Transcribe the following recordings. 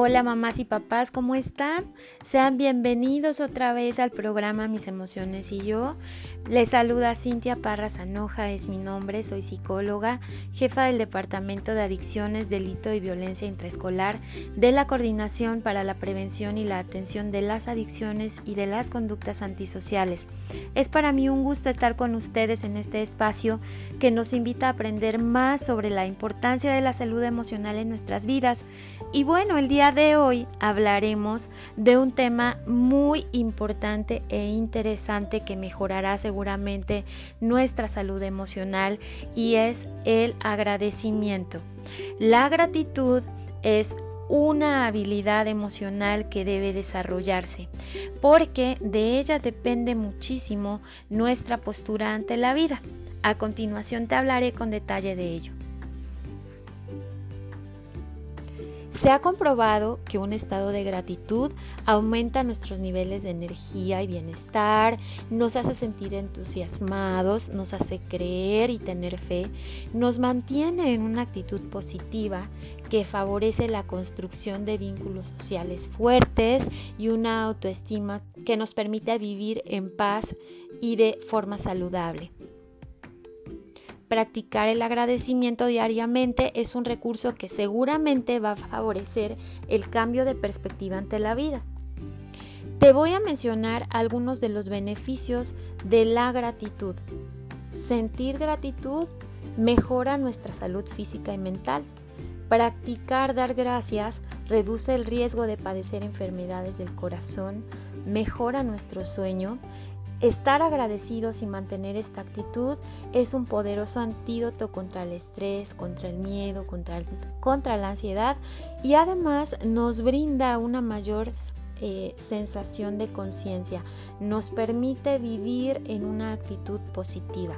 Hola mamás y papás, ¿cómo están? Sean bienvenidos otra vez al programa Mis emociones y yo. Les saluda Cintia Parra Zanoja, es mi nombre, soy psicóloga, jefa del Departamento de Adicciones, Delito y Violencia Intraescolar de la Coordinación para la Prevención y la Atención de las Adicciones y de las Conductas Antisociales. Es para mí un gusto estar con ustedes en este espacio que nos invita a aprender más sobre la importancia de la salud emocional en nuestras vidas. Y bueno, el día de hoy hablaremos de un tema muy importante e interesante que mejorará seguramente nuestra salud emocional y es el agradecimiento. La gratitud es una habilidad emocional que debe desarrollarse, porque de ella depende muchísimo nuestra postura ante la vida. A continuación te hablaré con detalle de ello. Se ha comprobado que un estado de gratitud aumenta nuestros niveles de energía y bienestar, nos hace sentir entusiasmados, nos hace creer y tener fe, nos mantiene en una actitud positiva que favorece la construcción de vínculos sociales fuertes y una autoestima que nos permite vivir en paz y de forma saludable. Practicar el agradecimiento diariamente es un recurso que seguramente va a favorecer el cambio de perspectiva ante la vida. Te voy a mencionar algunos de los beneficios de la gratitud. Sentir gratitud mejora nuestra salud física y mental. Practicar dar gracias reduce el riesgo de padecer enfermedades del corazón, mejora nuestro sueño Estar agradecidos y mantener esta actitud es un poderoso antídoto contra el estrés, contra el miedo, contra, la ansiedad y además nos brinda una mayor eh, sensación de conciencia, nos permite vivir en una actitud positiva.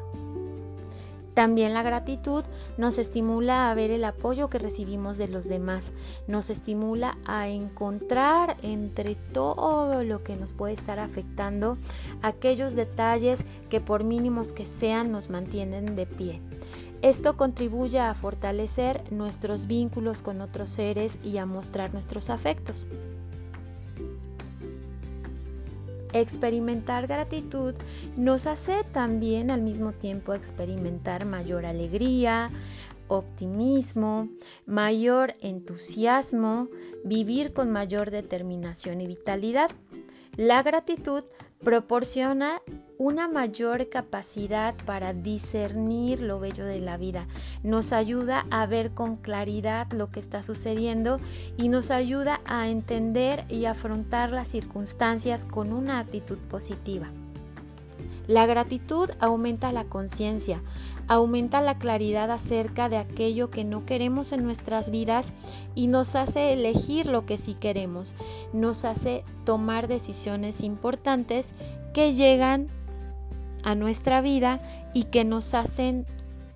También la gratitud nos estimula a ver el apoyo que recibimos de los demás, nos estimula a encontrar entre todo lo que nos puede estar afectando aquellos detalles que por mínimos que sean nos mantienen de pie. Esto contribuye a fortalecer nuestros vínculos con otros seres y a mostrar nuestros afectos. Experimentar gratitud nos hace también al mismo tiempo experimentar mayor alegría, optimismo, mayor entusiasmo, vivir con mayor determinación y vitalidad. La gratitud proporciona una mayor capacidad para discernir lo bello de la vida, nos ayuda a ver con claridad lo que está sucediendo y nos ayuda a entender y afrontar las circunstancias con una actitud positiva. La gratitud aumenta la conciencia, aumenta la claridad acerca de aquello que no queremos en nuestras vidas y nos hace elegir lo que sí queremos, nos hace tomar decisiones importantes que llegan a nuestra vida y que nos hacen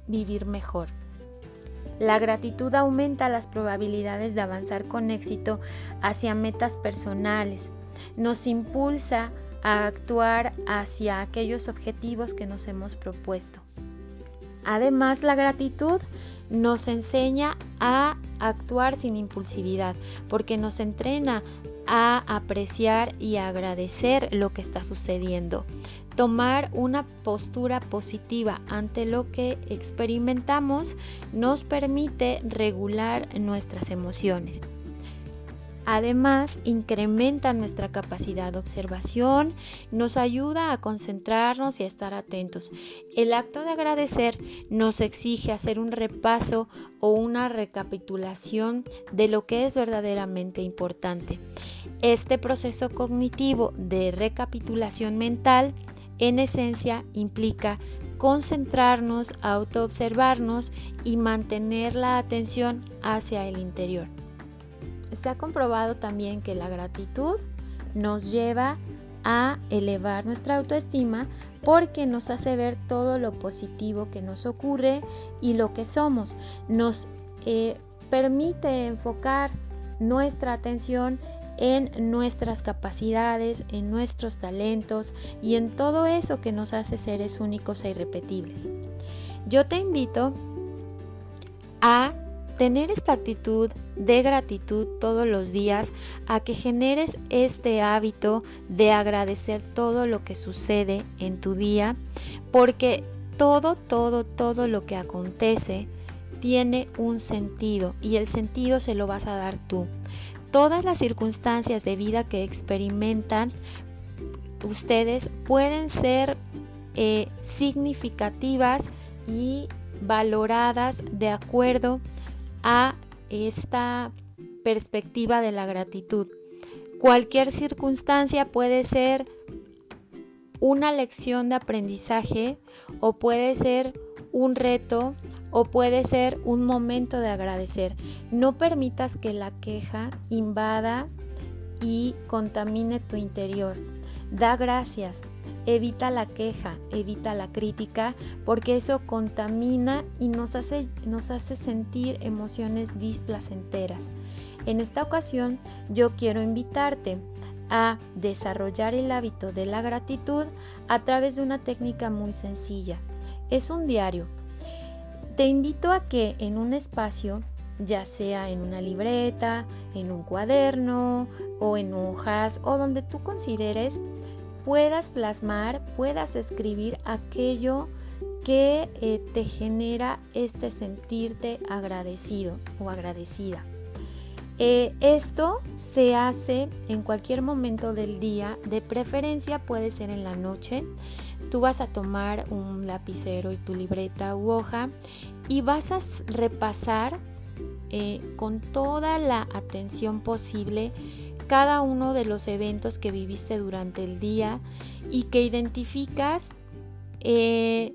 vivir mejor. La gratitud aumenta las probabilidades de avanzar con éxito hacia metas personales, nos impulsa a actuar hacia aquellos objetivos que nos hemos propuesto. Además, la gratitud nos enseña a actuar sin impulsividad, porque nos entrena a apreciar y agradecer lo que está sucediendo. Tomar una postura positiva ante lo que experimentamos nos permite regular nuestras emociones. Además, incrementa nuestra capacidad de observación, nos ayuda a concentrarnos y a estar atentos. El acto de agradecer nos exige hacer un repaso o una recapitulación de lo que es verdaderamente importante. Este proceso cognitivo de recapitulación mental en esencia implica concentrarnos, autoobservarnos y mantener la atención hacia el interior. Se ha comprobado también que la gratitud nos lleva a elevar nuestra autoestima porque nos hace ver todo lo positivo que nos ocurre y lo que somos. Nos eh, permite enfocar nuestra atención en nuestras capacidades, en nuestros talentos y en todo eso que nos hace seres únicos e irrepetibles. Yo te invito a tener esta actitud de gratitud todos los días, a que generes este hábito de agradecer todo lo que sucede en tu día, porque todo, todo, todo lo que acontece tiene un sentido y el sentido se lo vas a dar tú. Todas las circunstancias de vida que experimentan ustedes pueden ser eh, significativas y valoradas de acuerdo a esta perspectiva de la gratitud. Cualquier circunstancia puede ser una lección de aprendizaje o puede ser un reto o puede ser un momento de agradecer. No permitas que la queja invada y contamine tu interior. Da gracias, evita la queja, evita la crítica, porque eso contamina y nos hace, nos hace sentir emociones displacenteras. En esta ocasión yo quiero invitarte a desarrollar el hábito de la gratitud a través de una técnica muy sencilla. Es un diario. Te invito a que en un espacio, ya sea en una libreta, en un cuaderno o en hojas o donde tú consideres, puedas plasmar, puedas escribir aquello que eh, te genera este sentirte agradecido o agradecida. Eh, esto se hace en cualquier momento del día, de preferencia puede ser en la noche. Tú vas a tomar un lapicero y tu libreta u hoja y vas a repasar eh, con toda la atención posible cada uno de los eventos que viviste durante el día y que identificas eh,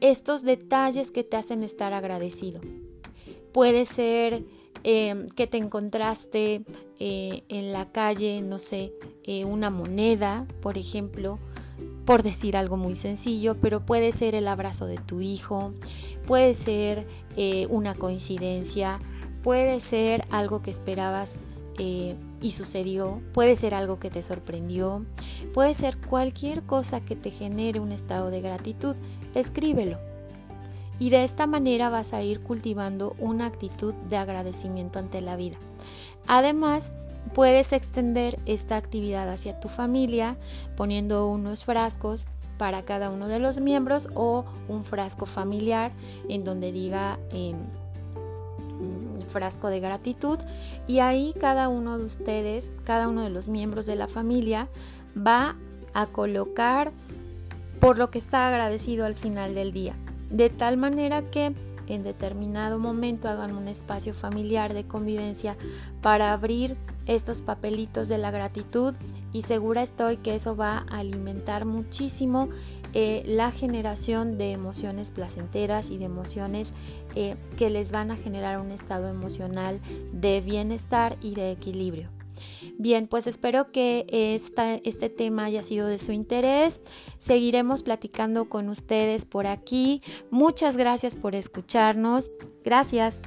estos detalles que te hacen estar agradecido. Puede ser em, que te encontraste eh, en la calle, no sé, eh, una moneda, por ejemplo, por decir algo muy sencillo, pero puede ser el abrazo de tu hijo, puede ser una coincidencia, puede ser algo que esperabas y sucedió, puede ser algo que te sorprendió, puede ser cualquier cosa que te genere un estado de gratitud, escríbelo. Y de esta manera vas a ir cultivando una actitud de agradecimiento ante la vida. Además, puedes extender esta actividad hacia tu familia poniendo unos frascos para cada uno de los miembros o un frasco familiar en donde diga em, frasco de gratitud y ahí cada uno de ustedes, cada uno de los miembros de la familia va a colocar por lo que está agradecido al final del día. De tal manera que en determinado momento hagan un espacio familiar de convivencia para abrir estos papelitos de la gratitud y segura estoy que eso va a alimentar muchísimo eh, la generación de emociones placenteras y de emociones eh, que les van a generar un estado emocional de bienestar y de equilibrio. Bien, pues espero que este tema haya sido de su interés. Seguiremos platicando con ustedes por aquí. Muchas gracias por escucharnos. Gracias.